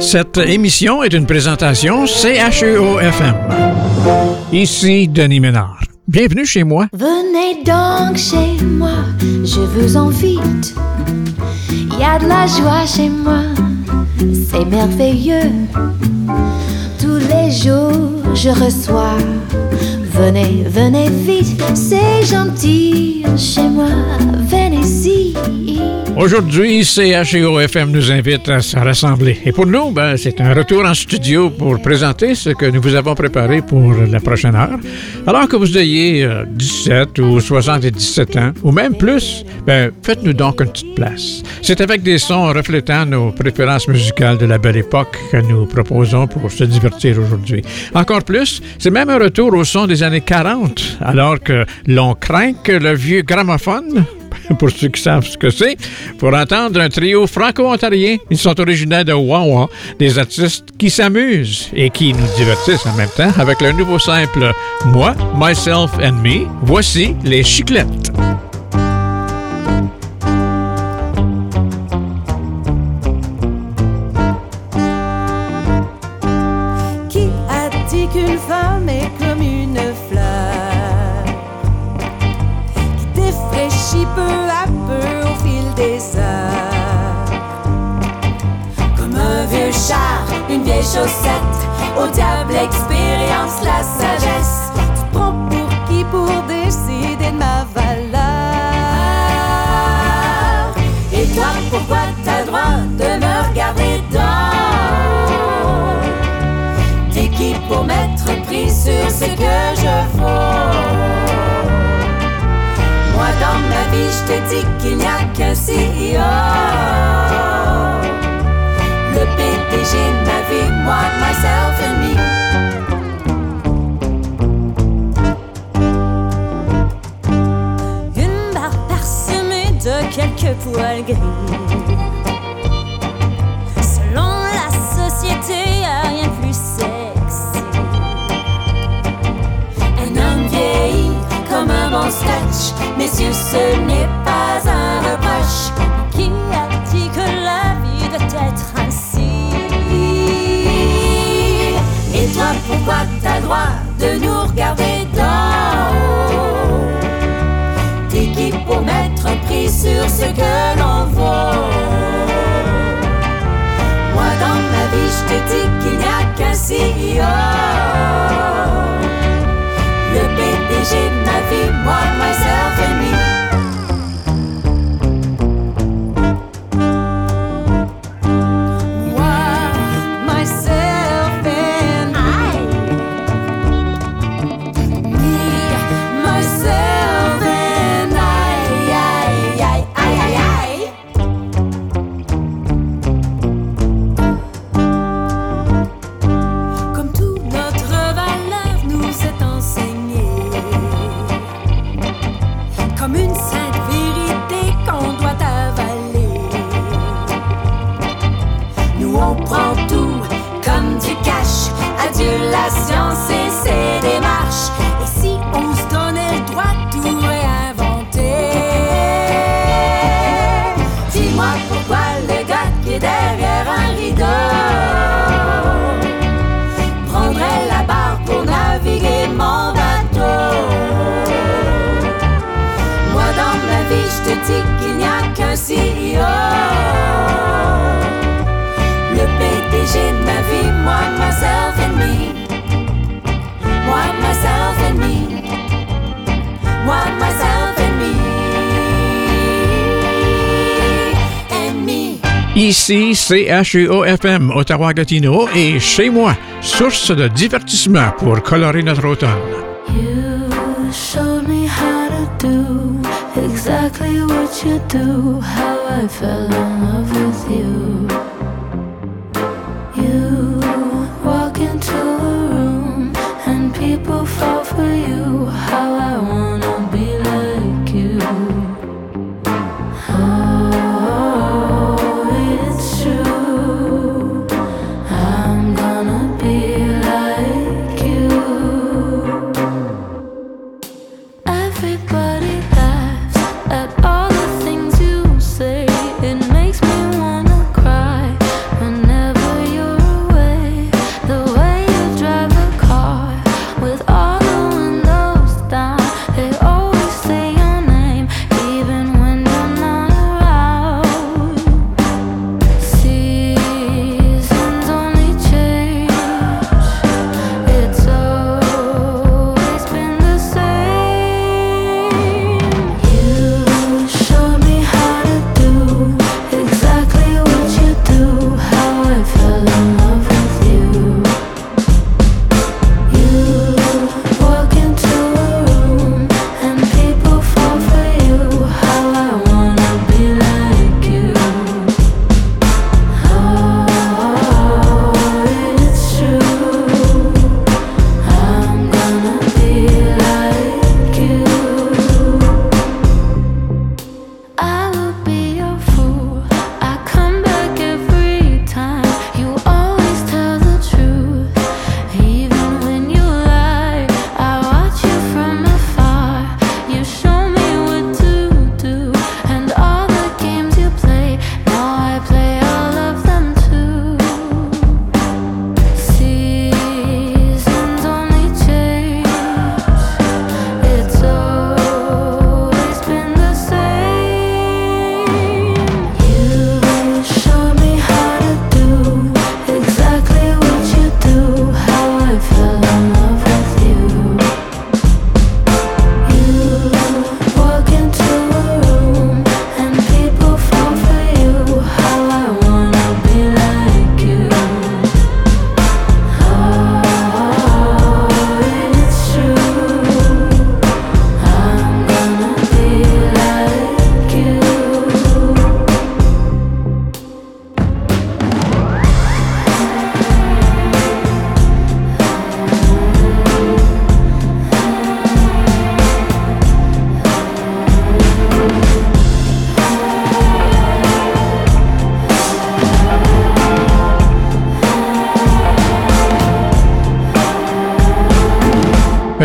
Cette émission est une présentation CHEO-FM. Ici Denis Ménard. Bienvenue chez moi. Venez donc chez moi, je vous invite. Il y a de la joie chez moi, c'est merveilleux. Tous les jours, je reçois. Venez, venez vite, c'est gentil chez moi, venez-y. Aujourd'hui, CHEO-FM nous invite à se rassembler. Et pour nous, ben, c'est un retour en studio pour présenter ce que nous vous avons préparé pour la prochaine heure. Alors que vous ayez 17 ou 77 ans, ou même plus, ben, faites-nous donc une petite place. C'est avec des sons reflétant nos préférences musicales de la belle époque que nous proposons pour se divertir aujourd'hui. Encore plus, c'est même un retour au son des années 40, alors que l'on craint que le vieux gramophone pour ceux qui savent ce que c'est, pour entendre un trio franco-ontarien. Ils sont originaires de Wawa, des artistes qui s'amusent et qui nous divertissent en même temps avec le nouveau simple Moi, Myself and Me. Voici les chiclettes. Comme un vieux char, une vieille chaussette, au diable expérience la sagesse. Te dis qu'il n'y a qu'un CEO. Le PDG de ma vie, moi, myself and me. Une barre parsemée de quelques poils gris. Selon la société, rien de plus sexy. Un homme vieilli comme un bon sketch. Messieurs, ce n'est pas toi, t'as le droit de nous regarder d'en haut? T'es qui pour mettre un prix sur ce que l'on vaut? Moi dans ma vie je te dis qu'il n'y a qu'un CEO Le PDG de ma vie, moi, myself and me Ici CHEO-FM Ottawa-Gatineau et chez moi, source de divertissement pour colorer notre automne. You showed me how to do exactly what you do, how I fell in love with you. You walk into a room and people fall for you,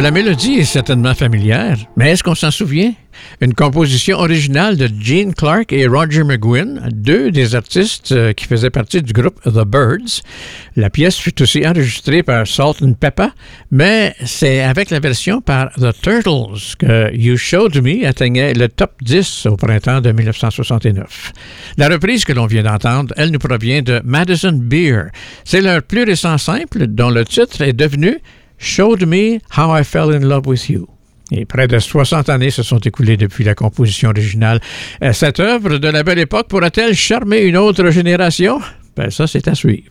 la mélodie est certainement familière, mais est-ce qu'on s'en souvient? Une composition originale de Gene Clark et Roger McGuinn, deux des artistes euh, qui faisaient partie du groupe The Birds. La pièce fut aussi enregistrée par Salt and Pepper, mais c'est avec la version par The Turtles que You Showed Me atteignait le top 10 au printemps de 1969. La reprise que l'on vient d'entendre, elle nous provient de Madison Beer. C'est leur plus récent simple dont le titre est devenu Showed Me How I Fell in Love with You. Et près de 60 années se sont écoulées depuis la composition originale. Euh, cette œuvre de la belle époque pourra-t-elle charmer une autre génération? Ben, ça, c'est à suivre.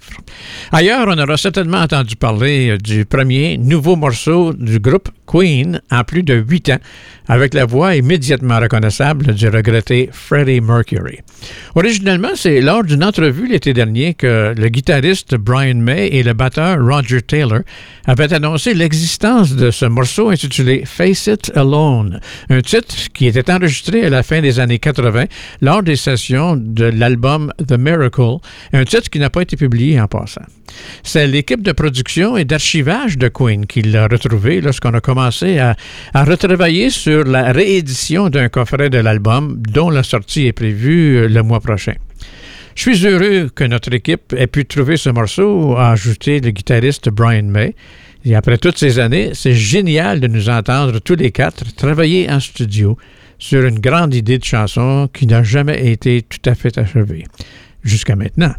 Ailleurs, on aura certainement entendu parler euh, du premier nouveau morceau du groupe Queen en plus de huit ans, avec la voix immédiatement reconnaissable du regretté Freddie Mercury. Originellement, c'est lors d'une entrevue l'été dernier que le guitariste Brian May et le batteur Roger Taylor avaient annoncé l'existence de ce morceau intitulé Face It Alone, un titre qui était enregistré à la fin des années 80 lors des sessions de l'album The Miracle, un titre qui n'a pas été publié en passant. C'est l'équipe de production et d'archivage de Queen qui l'a retrouvé lorsqu'on a commencé à, retravailler sur la réédition d'un coffret de l'album dont la sortie est prévue euh, le mois prochain. Je suis heureux que notre équipe ait pu trouver ce morceau, a ajouté le guitariste Brian May. Et après toutes ces années, c'est génial de nous entendre tous les quatre travailler en studio sur une grande idée de chanson qui n'a jamais été tout à fait achevée. Jusqu'à maintenant.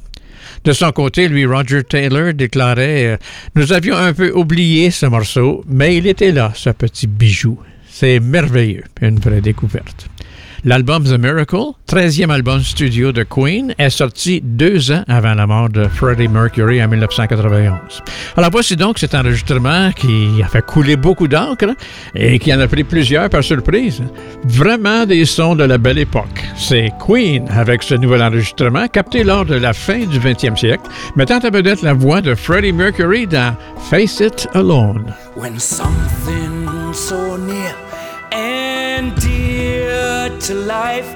De son côté, lui, Roger Taylor déclarait euh, Nous avions un peu oublié ce morceau, mais il était là, ce petit bijou. C'est merveilleux, une vraie découverte. L'album The Miracle, 13e album studio de Queen, est sorti deux ans avant la mort de Freddie Mercury en 1991. Alors voici donc cet enregistrement qui a fait couler beaucoup d'encre et qui en a pris plusieurs par surprise. Vraiment des sons de la belle époque. C'est Queen avec ce nouvel enregistrement capté lors de la fin du 20e siècle, mettant à vedette la voix de Freddie Mercury dans Face It Alone. Dear to life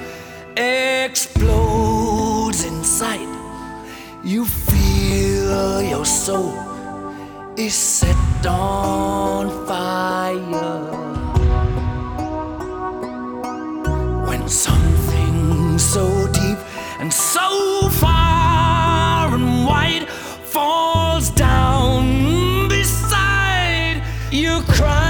explodes inside. You feel your soul is set on fire. When something so deep and so far and wide falls down beside you, cries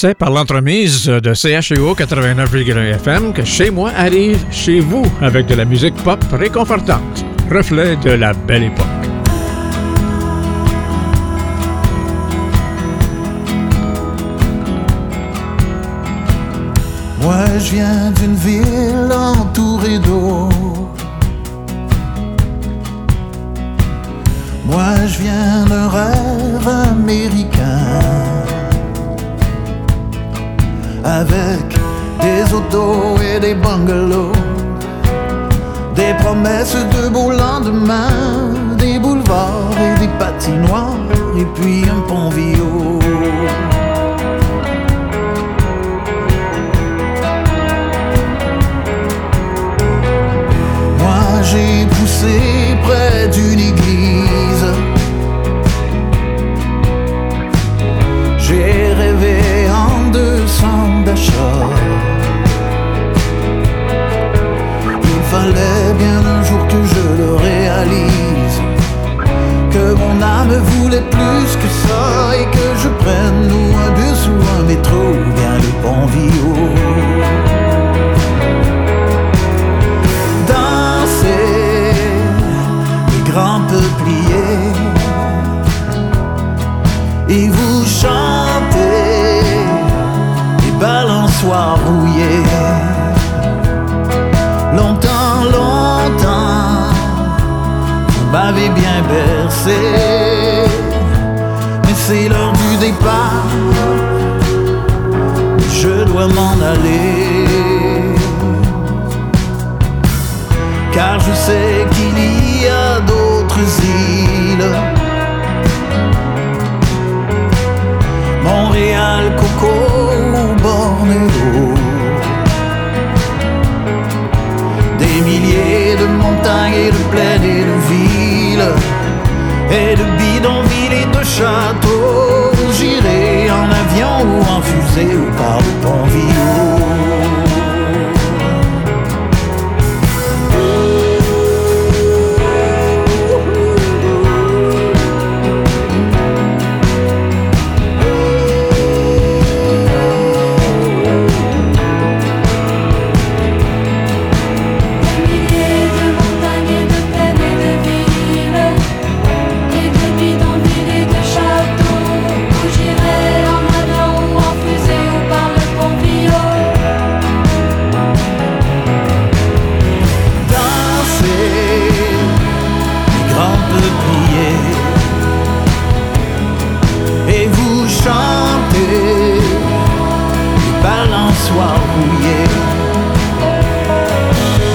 C'est par l'entremise de CHEO 89,1 FM que Chez moi arrive chez vous avec de la musique pop réconfortante, reflet de la belle époque. Moi je viens d'une ville entourée d'eau. Moi je viens d'un rêve américain. Avec des autos et des bungalows. Des promesses de beaux lendemains. Des boulevards et des patinoires. Et puis un pont viau. Moi j'ai poussé près d'une église. Il fallait bien un jour que je le réalise. Que mon âme voulait plus que ça et que je prenne ou un bus ou un métro ou bien le pont Viau. M'en aller car je sais qu'il y a d'autres îles. Montréal, Coco ou Bornéo. Des milliers de montagnes et de plaines et de villes, et de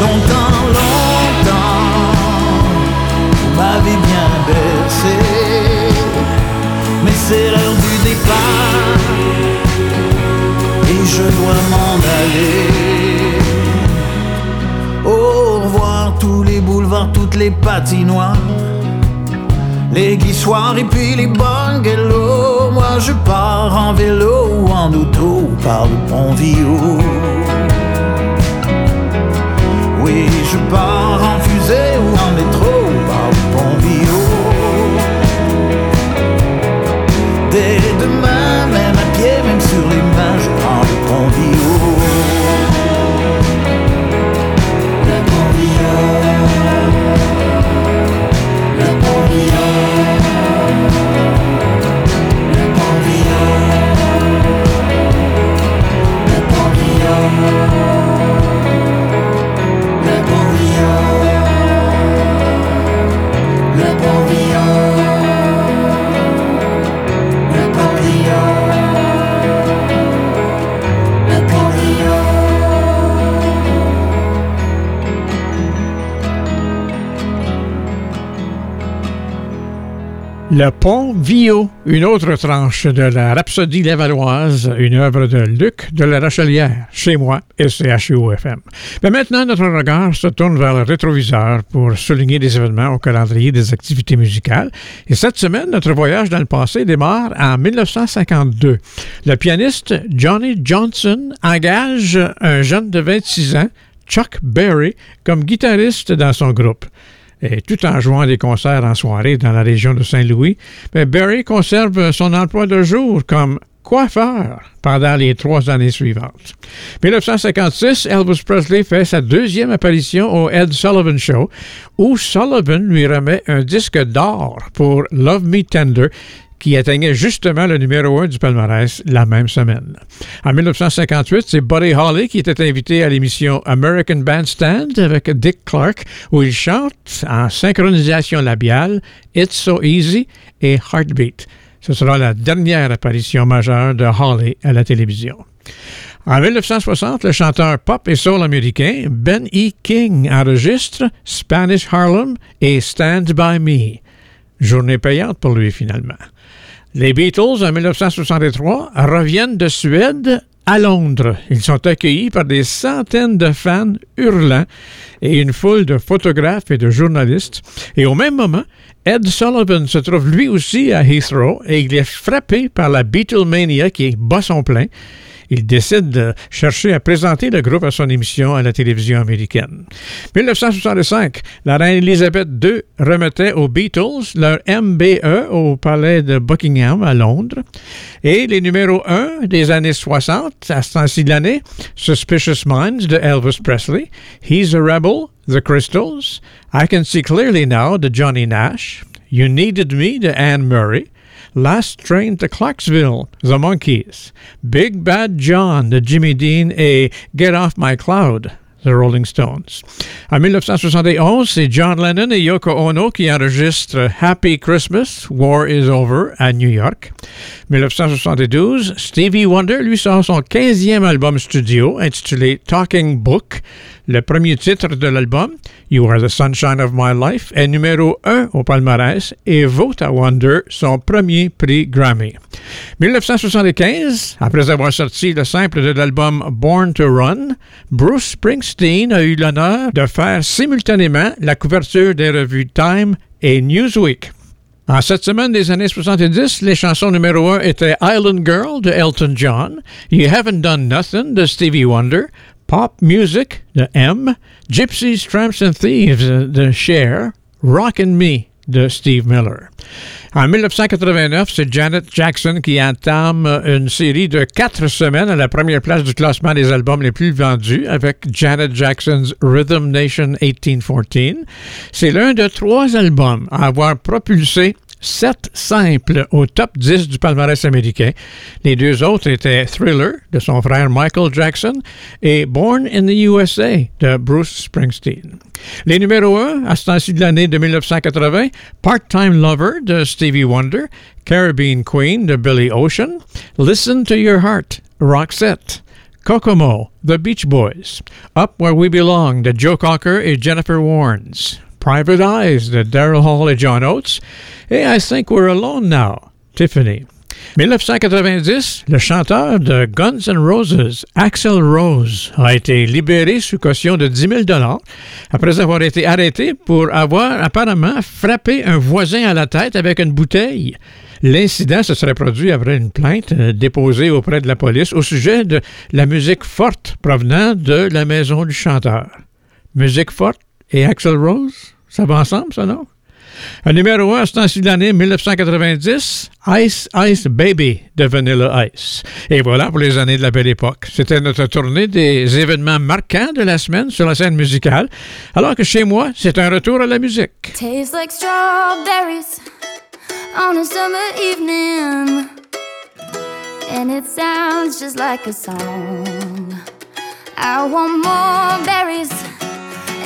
Longtemps, longtemps, vous m'avez bien bercé, mais c'est l'heure du départ, et je dois m'en aller. Au revoir tous les boulevards, toutes les patinoires, les glissoires et puis les bungalows. Je pars en vélo ou en auto par le pont Viau. Oui, je pars en Le pont Vio, une autre tranche de la Rhapsodie lavalloise, une œuvre de Luc de la Rochelière, chez moi et CHUO-FM. Mais maintenant, notre regard se tourne vers le rétroviseur pour souligner des événements au calendrier des activités musicales. Et cette semaine, notre voyage dans le passé démarre en 1952. Le pianiste Johnny Johnson engage un jeune de 26 ans, Chuck Berry, comme guitariste dans son groupe. Et tout en jouant des concerts en soirée dans la région de Saint-Louis, Barry conserve son emploi de jour comme coiffeur pendant les trois années suivantes. 1956, Elvis Presley fait sa deuxième apparition au Ed Sullivan Show, où Sullivan lui remet un disque d'or pour Love Me Tender, qui atteignait justement le numéro un du palmarès la même semaine. En 1958, c'est Buddy Holly qui était invité à l'émission American Bandstand avec Dick Clark, où il chante en synchronisation labiale It's So Easy et Heartbeat. Ce sera la dernière apparition majeure de Holly à la télévision. En 1960, le chanteur pop et soul américain Ben E. King enregistre Spanish Harlem et Stand By Me. Journée payante pour lui finalement. Les Beatles, en 1963, reviennent de Suède à Londres. Ils sont accueillis par des centaines de fans hurlants et une foule de photographes et de journalistes. Et au même moment, Ed Sullivan se trouve lui aussi à Heathrow et il est frappé par la Beatlemania qui bat son plein il décide de chercher à présenter le groupe à son émission à la télévision américaine. 1965, la reine Elisabeth II remettait aux Beatles leur MBE au palais de Buckingham à Londres. Et les numéros 1 des années 60, à ce temps-ci Suspicious Minds de Elvis Presley, He's a Rebel, The Crystals, I Can See Clearly Now de Johnny Nash, You Needed Me de Anne Murray, Last Train to Clarksville, The Monkees, Big Bad John de Jimmy Dean et Get Off My Cloud, The Rolling Stones. En 1971, c'est John Lennon et Yoko Ono qui enregistrent uh, Happy Christmas, War is Over à New York. 1972, Stevie Wonder lui sort son 15e album studio intitulé Talking Book. Le premier titre de l'album, You Are the Sunshine of My Life, est numéro 1 au palmarès et vote à Wonder son premier prix Grammy. 1975, après avoir sorti le simple de l'album Born to Run, Bruce Springsteen a eu l'honneur de faire simultanément la couverture des revues Time et Newsweek. En cette semaine des années 70, les chansons numéro 1 étaient Island Girl de Elton John, You Haven't Done Nothing de Stevie Wonder, Pop Music de M, Gypsies, Tramps and Thieves de Cher, Rockin' Me de Steve Miller. En 1989, c'est Janet Jackson qui entame une série de quatre semaines à la première place du classement des albums les plus vendus avec Janet Jackson's Rhythm Nation 1814. C'est l'un de trois albums à avoir propulsé sept simples au top 10 du palmarès américain. Les deux autres étaient Thriller de son frère Michael Jackson et Born in the USA de Bruce Springsteen. Les numéros 1 à ce temps-ci de l'année de 1980, Part-Time Lover de Stevie Wonder, Caribbean Queen de Billy Ocean, Listen to Your Heart, Roxette, Kokomo, The Beach Boys, Up Where We Belong de Joe Cocker et Jennifer Warnes, Private Eyes de Daryl Hall et John Oates, et I Think We're Alone Now, Tiffany. 1990, le chanteur de Guns N' Roses, Axel Rose, a été libéré sous caution de 10 000 après avoir été arrêté pour avoir apparemment frappé un voisin à la tête avec une bouteille. L'incident se serait produit après une plainte euh, déposée auprès de la police au sujet de la musique forte provenant de la maison du chanteur. Musique forte? Et Axel Rose, ça va ensemble, ça, non? Un numéro 1 à ce temps de l'année 1990, Ice Ice Baby de Vanilla Ice. Et voilà pour les années de la belle époque. C'était notre tournée des événements marquants de la semaine sur la scène musicale, alors que chez moi, c'est un retour à la musique. Tastes like strawberries on a summer evening, and it sounds just like a song. I want more berries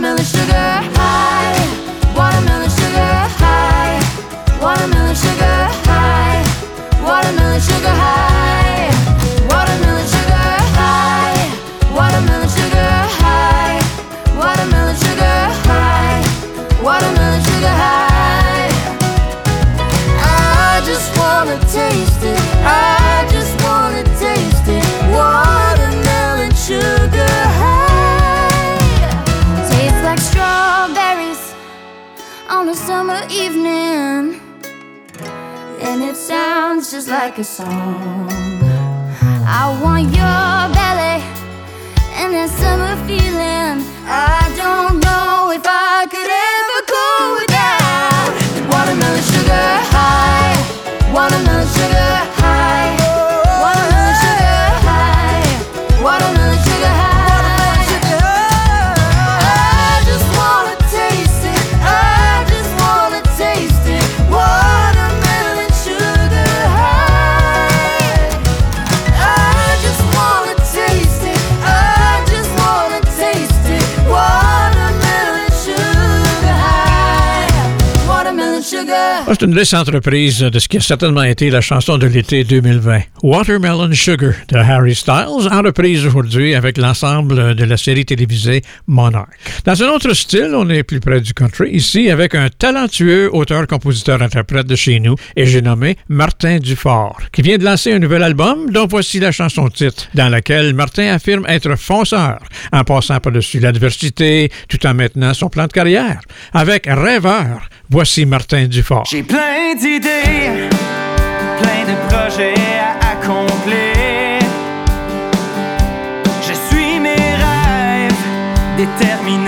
Mellish a song. Ah, C'est une récente reprise de ce qui a certainement été la chanson de l'été 2020, Watermelon Sugar de Harry Styles, en reprise aujourd'hui avec l'ensemble de la série télévisée Monarch. Dans un autre style, on est plus près du country, ici avec un talentueux auteur-compositeur-interprète de chez nous, et j'ai nommé Martin Dufort, qui vient de lancer un nouvel album dont voici la chanson titre, dans laquelle Martin affirme être fonceur, en passant par-dessus l'adversité, tout en maintenant son plan de carrière. Avec Rêveur, voici Martin Dufort. J'ai plein d'idées, plein de projets à accomplir. Je suis mes rêves, déterminé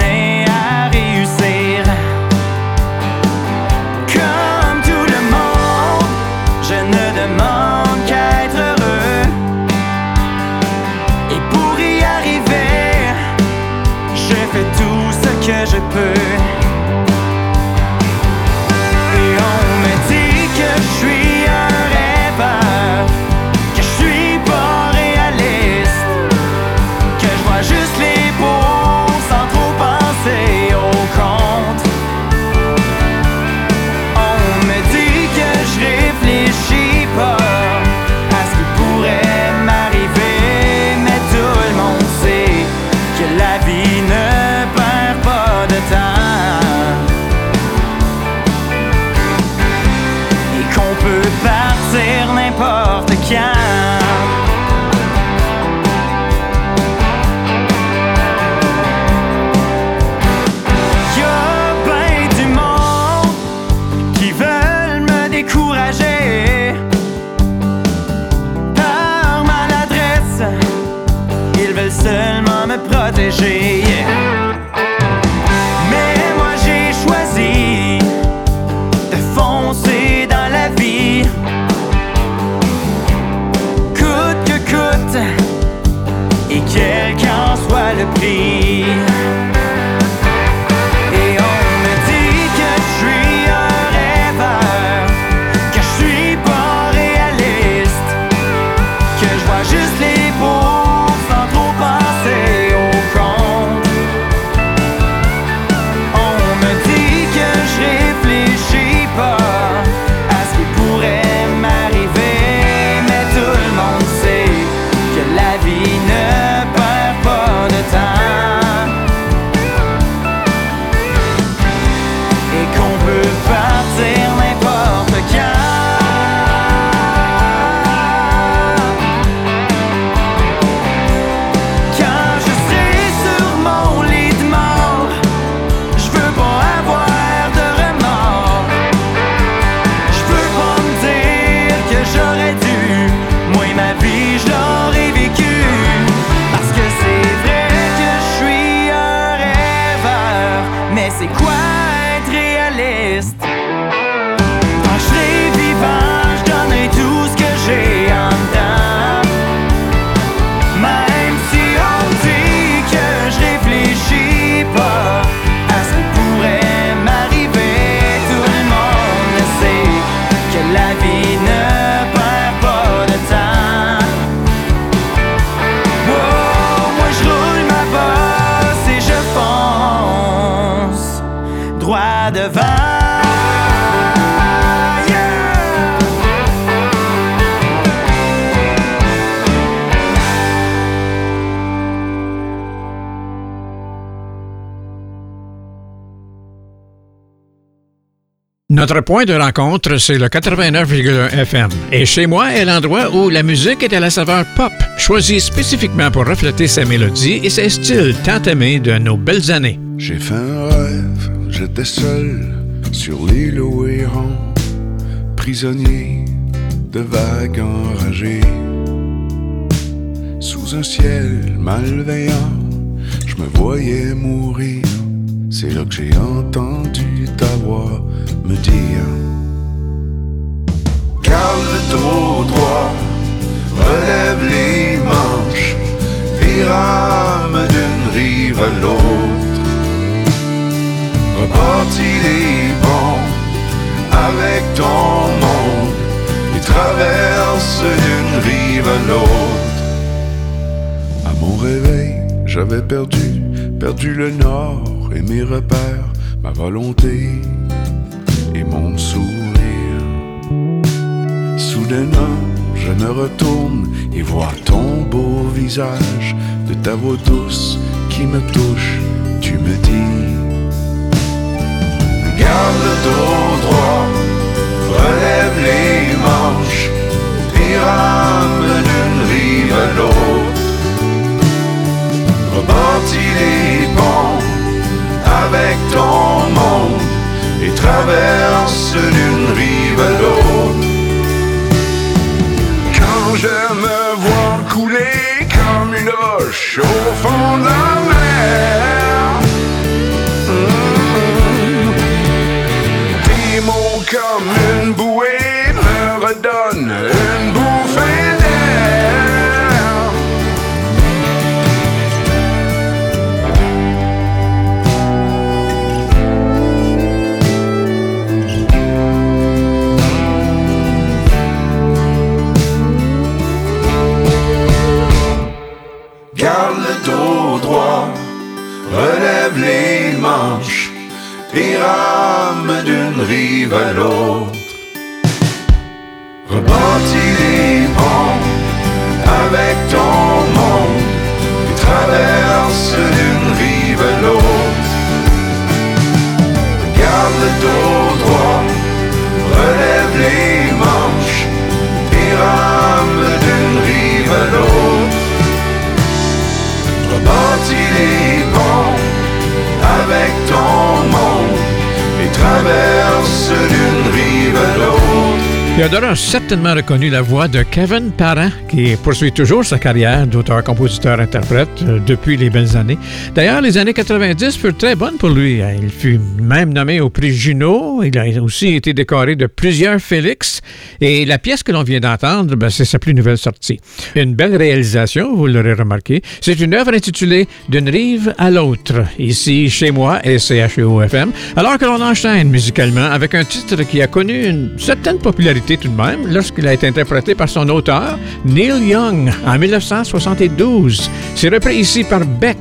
Notre point de rencontre, c'est le 89,1 FM. Et chez moi est l'endroit où la musique est à la saveur pop, choisie spécifiquement pour refléter sa mélodie et ses styles tant aimés de nos belles années. J'ai fait un rêve, j'étais seul, sur l'île Ouéhan, prisonnier de vagues enragées. Sous un ciel malveillant, je me voyais mourir. C'est là que j'ai entendu ta voix me dire Garde le dos droit, relève les manches, virame d'une rive à l'autre. Repartis les ponts avec ton monde et traverse d'une rive à l'autre. À mon réveil, j'avais perdu, perdu le nord et mes repères, ma volonté et mon sourire. Soudainement, je me retourne et vois ton beau visage de ta voix douce qui me touche. Tu me dis Garde le dos droit, relève les manches, et rame d'une rive à l'autre. Rebâtis les ponts avec ton monde et traverse d'une rive à l'autre. Quand je me vois couler comme une roche au fond de la mer. mm, Tes mots comme une bouée ya certainement reconnu la voix de Kevin Parent, qui poursuit toujours sa carrière d'auteur, compositeur, interprète euh, depuis les belles années. D'ailleurs, les années 90 furent très bonnes pour lui. Il fut même nommé au prix Juno. Il a aussi été décoré de plusieurs Félix. Et la pièce que l'on vient d'entendre, ben, c'est sa plus nouvelle sortie. Une belle réalisation, vous l'aurez remarqué. C'est une œuvre intitulée D'une rive à l'autre, ici chez moi et CHEO-FM, alors que l'on enchaîne musicalement avec un titre qui a connu une certaine popularité tout de même lorsqu'il a été interprété par son auteur, Neil Young, en 1972. C'est repris ici par Beck.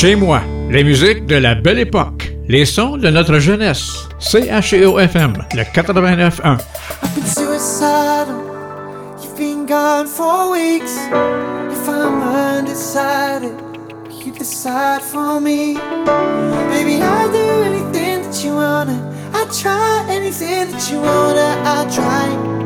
Chez moi, les musiques de la belle époque, les sons de notre jeunesse. CHEO-FM, le 89.1. I've been suicidal. You've been. Baby, I'll do anything that you wanna. I'll try anything that you wanna. I'll try.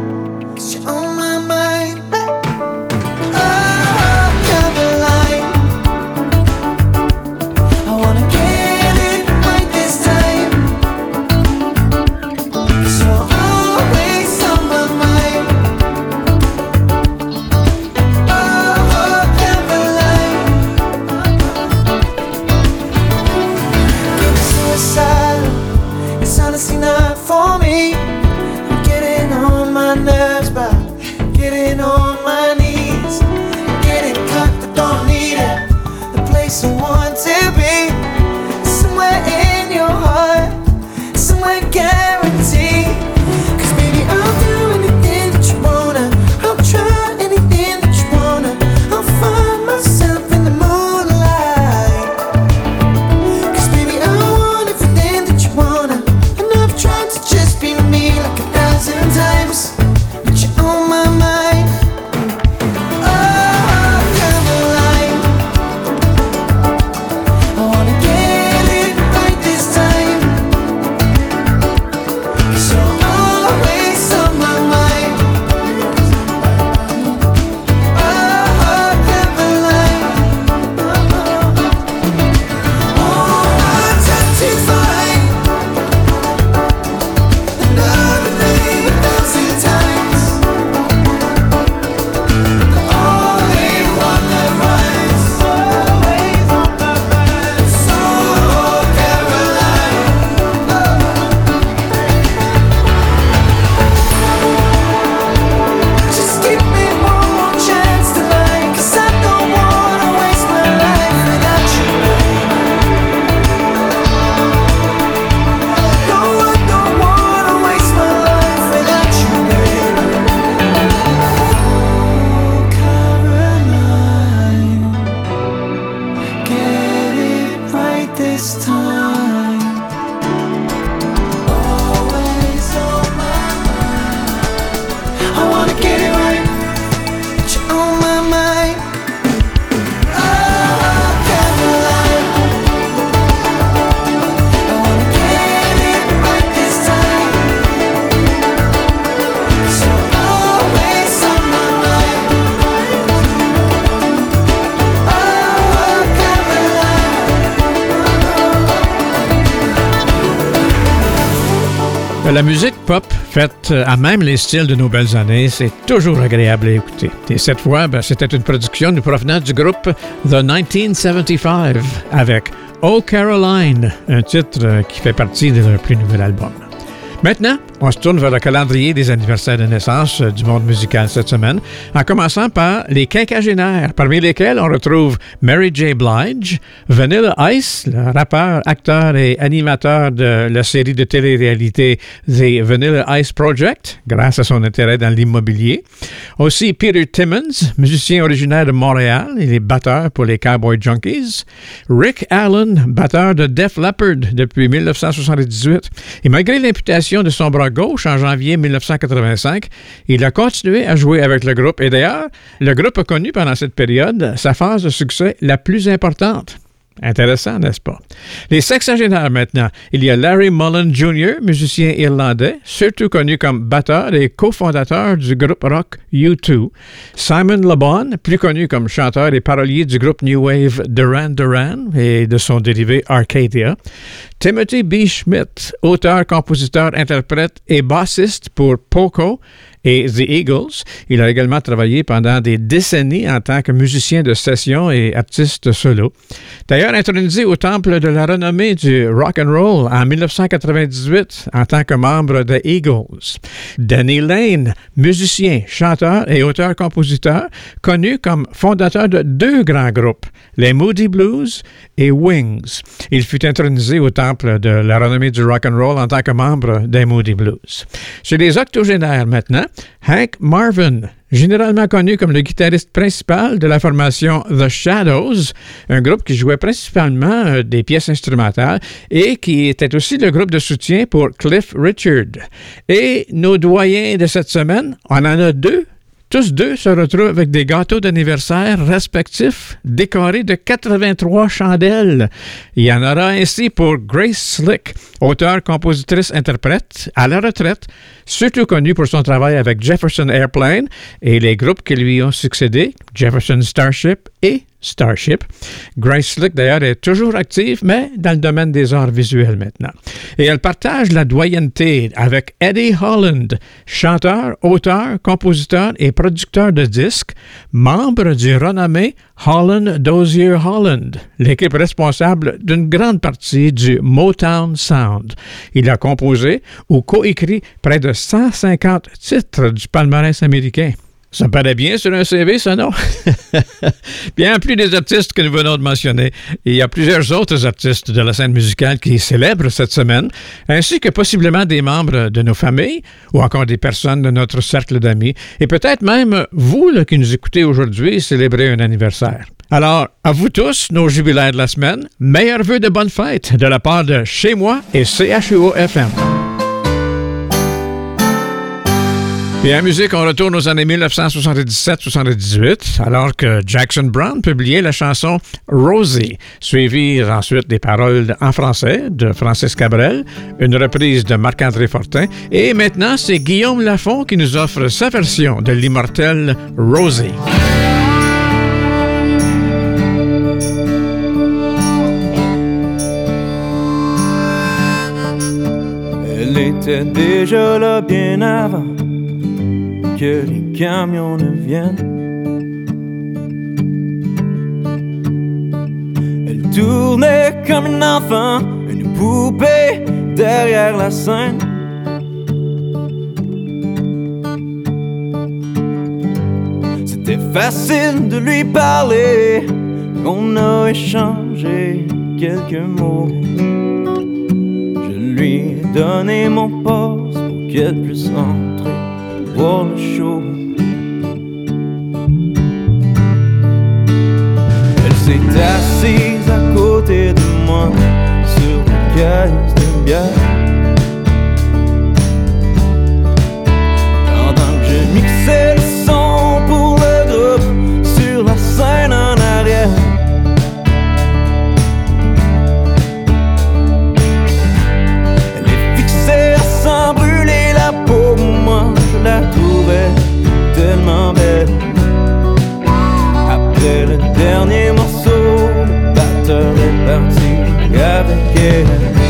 La musique pop faite à même les styles de nos belles années, c'est toujours agréable à écouter. Et cette fois, ben, c'était une production nous provenant du groupe The 1975 avec Oh Caroline, un titre euh, qui fait partie de leur plus nouvel album. Maintenant, on se tourne vers le calendrier des anniversaires de naissance euh, du monde musical cette semaine, en commençant par les quinquagénaires, parmi lesquels on retrouve Mary J. Blige, Vanilla Ice, le rappeur, acteur et animateur de la série de télé-réalité The Vanilla Ice Project, grâce à son intérêt dans l'immobilier. Aussi Peter Timmons, musicien originaire de Montréal, il est batteur pour les Cowboy Junkies. Rick Allen, batteur de Def Leppard depuis 1978. Et malgré l'imputation de son bras gauche en janvier 1985, il a continué à jouer avec le groupe. Et d'ailleurs, le groupe a connu pendant cette période sa phase de succès la plus importante. Intéressant, n'est-ce pas? Les sexagénaires maintenant. Il y a Larry Mullen Jr., musicien irlandais, surtout connu comme batteur et cofondateur du groupe rock U2. Simon LeBon, plus connu comme chanteur et parolier du groupe New Wave Duran Duran et de son dérivé Arcadia. Timothy B. Schmidt, auteur, compositeur, interprète et bassiste pour Poco et The Eagles. Il a également travaillé pendant des décennies en tant que musicien de session et artiste solo. D'ailleurs, intronisé au temple de la renommée du rock and roll en 1998 en tant que membre des Eagles. Danny Lane, musicien, chanteur et auteur-compositeur, connu comme fondateur de deux grands groupes, les Moody Blues et Wings. Il fut intronisé au temple de la renommée du rock and roll en tant que membre des Moody Blues. Chez les octogénaires maintenant, Hank Marvin, généralement connu comme le guitariste principal de la formation The Shadows, un groupe qui jouait principalement euh, des pièces instrumentales et qui était aussi le groupe de soutien pour Cliff Richard. Et nos doyens de cette semaine, on en a deux tous deux se retrouvent avec des gâteaux d'anniversaire respectifs décorés de 83 chandelles. Il y en aura ainsi pour Grace Slick, auteure, compositrice, interprète, à la retraite, surtout connue pour son travail avec Jefferson Airplane et les groupes qui lui ont succédé, Jefferson Starship et Starship. Grace Slick, d'ailleurs, est toujours active, mais dans le domaine des arts visuels maintenant. Et elle partage la doyenneté avec Eddie Holland, chanteur, auteur, compositeur et producteur de disques, membre du renommé Holland Dozier Holland, l'équipe responsable d'une grande partie du Motown Sound. Il a composé ou coécrit près de 150 titres du palmarès américain. Ça paraît bien sur un CV, ça, non? bien plus des artistes que nous venons de mentionner, il y a plusieurs autres artistes de la scène musicale qui célèbrent cette semaine, ainsi que possiblement des membres de nos familles ou encore des personnes de notre cercle d'amis, et peut-être même vous qui nous écoutez aujourd'hui célébrer un anniversaire. Alors, à vous tous, nos jubilaires de la semaine, meilleurs vœux de bonne fête de la part de Chez moi et CHUO FM. Et en musique, on retourne aux années 1977-78, alors que Jackson Brown publiait la chanson Rosie, suivie ensuite des paroles en français de Francis Cabrel, une reprise de Marc-André Fortin, et maintenant, c'est Guillaume Lafont qui nous offre sa version de l'immortel Rosie. Elle était déjà là bien avant que les camions ne viennent. Elle tournait comme un enfant, une poupée derrière la scène. C'était facile de lui parler, on a échangé quelques mots. Je lui ai donné mon poste pour qu'elle puisse entrer show. Elle s'est assise à côté de moi sur une caisse de bière. Pendant que je mixais le son pour le groupe sur la scène en la trouvais tellement belle. Après le dernier morceau, le batteur est parti avec elle.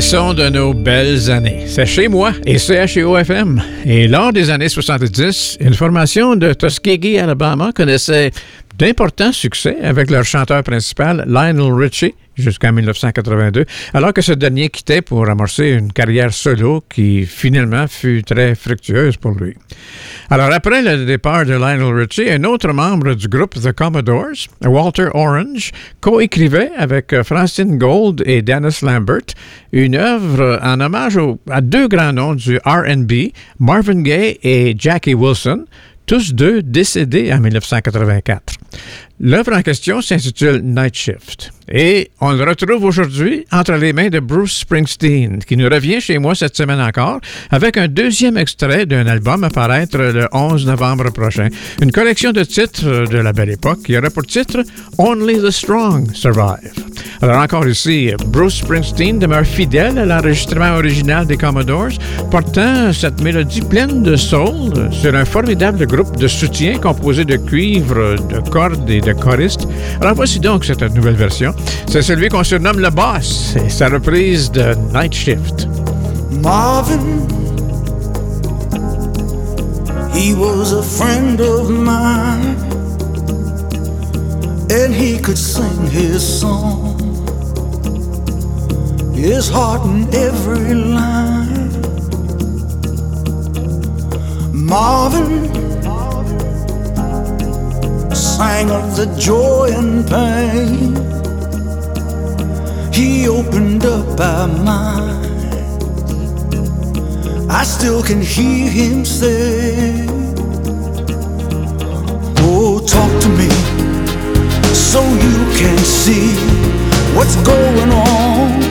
De nos belles années. C'est chez moi et CHEO-FM. Et lors des années 70, une formation de Tuskegee, Alabama connaissait d'importants succès avec leur chanteur principal, Lionel Richie, jusqu'en 1982, alors que ce dernier quittait pour amorcer une carrière solo qui finalement fut très fructueuse pour lui. Alors après le départ de Lionel Richie, un autre membre du groupe The Commodores, Walter Orange, coécrivait avec Francine Gold et Dennis Lambert une œuvre en hommage à deux grands noms du RB, Marvin Gaye et Jackie Wilson, tous deux décédés en 1984. L'œuvre en question s'intitule Night Shift. Et on le retrouve aujourd'hui entre les mains de Bruce Springsteen, qui nous revient chez moi cette semaine encore avec un deuxième extrait d'un album à paraître le 11 novembre prochain. Une collection de titres de la belle époque qui aura pour titre Only the Strong Survive. Alors encore ici, Bruce Springsteen demeure fidèle à l'enregistrement original des Commodores, portant cette mélodie pleine de soul sur un formidable groupe de soutien composé de cuivre, de cordes et de choristes. Alors voici donc cette nouvelle version. C'est celui qu'on surnomme le boss et sa reprise de Night Shift. Marvin, he was a friend of mine, and he could sing his song, his heart in every line. Marvin of the joy and pain he opened up our mind. I still can hear him say, Oh, talk to me so you can see what's going on.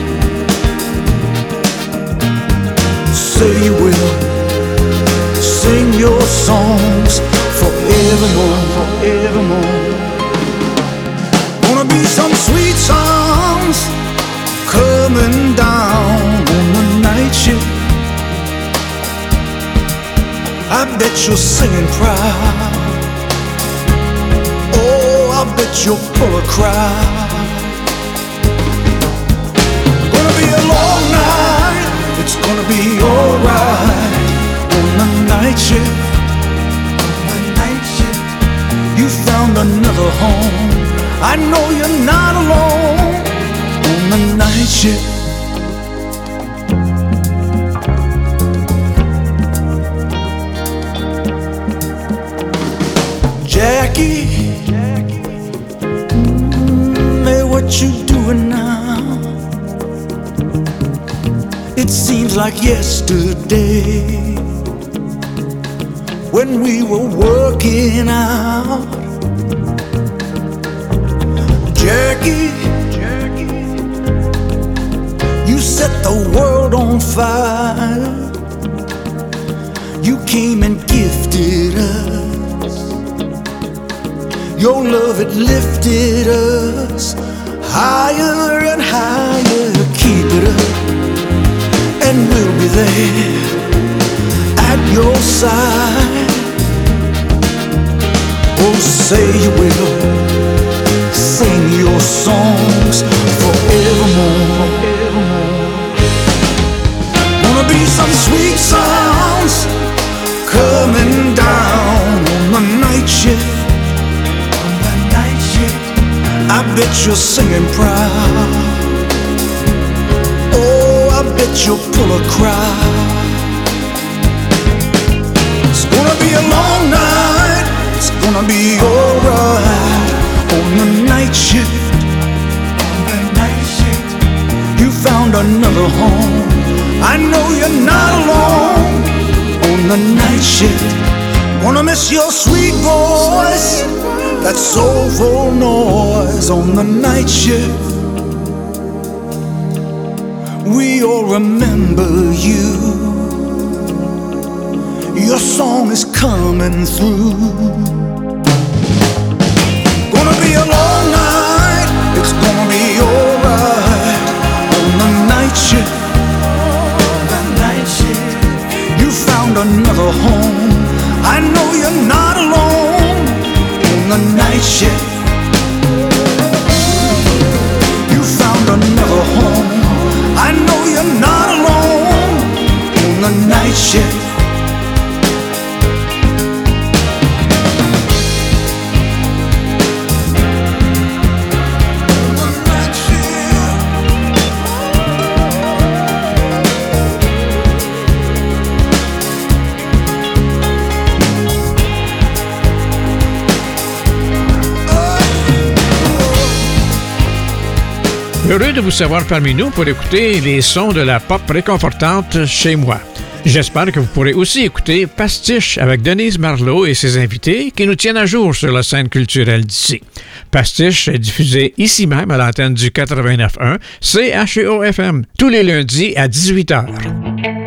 Say you will sing your songs forevermore, forevermore. Gonna be some sweet songs coming down on the night shift. I bet you're singing proud. Oh, I bet you're full of cry. Gonna be a long night. It's gonna be alright on the night shift. Found another home. I know you're not alone on the night shift. Jackie, mm, hey, what you doing now? It seems like yesterday when we were working out. Jackie, you set the world on fire. You came and gifted us. Your love, it lifted us higher and higher. Keep it up, and we'll be there at your side. Oh, say you will sing your songs forevermore. Wanna be some sweet sounds coming down on the night shift. Night I bet you're singing proud. Oh, I bet you'll pull a crowd. It's gonna be a long night. It's gonna be alright on the night shift. On the night shift, you found another home. I know you're not alone on the night shift. Wanna miss your sweet voice, that soulful noise on the night shift. We all remember you. Your song is coming through. shift, the night shift. You found another home. I know you're not alone on the night shift. You found another home. I know you're not alone on the night shift. Heureux de vous savoir parmi nous pour écouter les sons de la pop réconfortante chez moi. J'espère que vous pourrez aussi écouter Pastiche avec Denise Marlowe et ses invités qui nous tiennent à jour sur la scène culturelle d'ici. Pastiche est diffusé ici même à l'antenne du 89.1 CHEO-FM tous les lundis à 18h.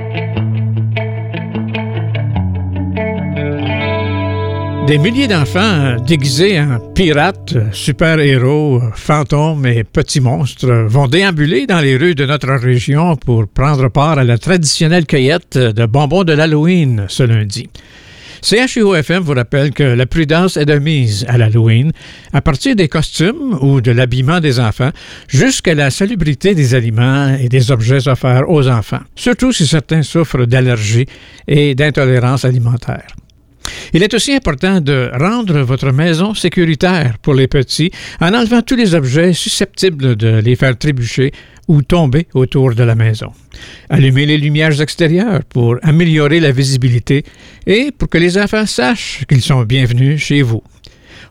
Des milliers d'enfants déguisés en pirates, super-héros, fantômes et petits monstres vont déambuler dans les rues de notre région pour prendre part à la traditionnelle cueillette de bonbons de l'Halloween ce lundi. CHUOFM vous rappelle que la prudence est de mise à l'Halloween, à partir des costumes ou de l'habillement des enfants jusqu'à la salubrité des aliments et des objets offerts aux enfants, surtout si certains souffrent d'allergies et d'intolérance alimentaire. Il est aussi important de rendre votre maison sécuritaire pour les petits en enlevant tous les objets susceptibles de les faire trébucher ou tomber autour de la maison. Allumez les lumières extérieures pour améliorer la visibilité et pour que les enfants sachent qu'ils sont bienvenus chez vous.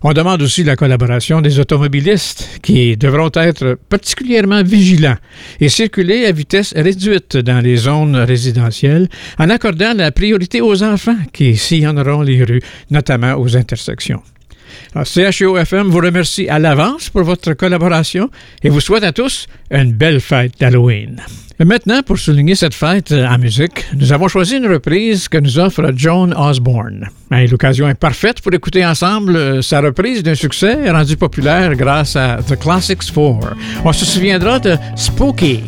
On demande aussi la collaboration des automobilistes qui devront être particulièrement vigilants et circuler à vitesse réduite dans les zones résidentielles en accordant la priorité aux enfants qui sillonneront les rues, notamment aux intersections. Alors, CHUO-FM vous remercie à l'avance pour votre collaboration et vous souhaite à tous une belle fête d'Halloween. Maintenant, pour souligner cette fête en musique, nous avons choisi une reprise que nous offre Joan Osborne. L'occasion est parfaite pour écouter ensemble sa reprise d'un succès rendu populaire grâce à The Classics 4. On se souviendra de Spooky.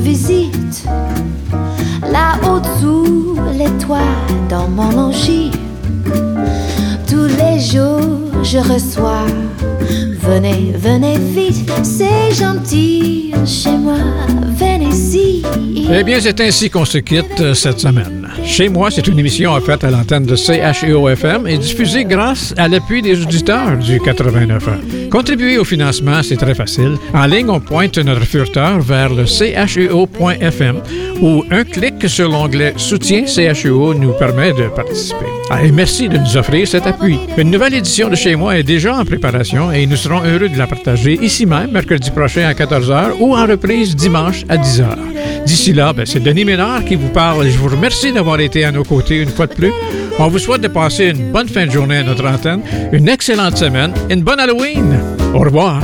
Visite. Là-haut sous les toits, dans mon logis, tous les jours je reçois. Venez, venez vite, c'est gentil chez moi, venez-y. Eh bien, c'est ainsi qu'on se quitte euh, cette semaine. Chez moi, c'est une émission en fait à l'antenne de CHEO-FM et diffusée grâce à l'appui des auditeurs du 89.1. Contribuer au financement, c'est très facile. En ligne, on pointe notre furteur vers le cheo.fm ou un clic sur l'onglet Soutien CHEO nous permet de participer. Merci de nous offrir cet appui. Une nouvelle édition de Chez moi est déjà en préparation et nous serons heureux de la partager ici même mercredi prochain à 14h ou en reprise dimanche à 10h. D'ici là, ben, c'est Denis Ménard qui vous parle je vous remercie d'avoir été à nos côtés une fois de plus. On vous souhaite de passer une bonne fin de journée à notre antenne, une excellente semaine une bonne Halloween. Au revoir.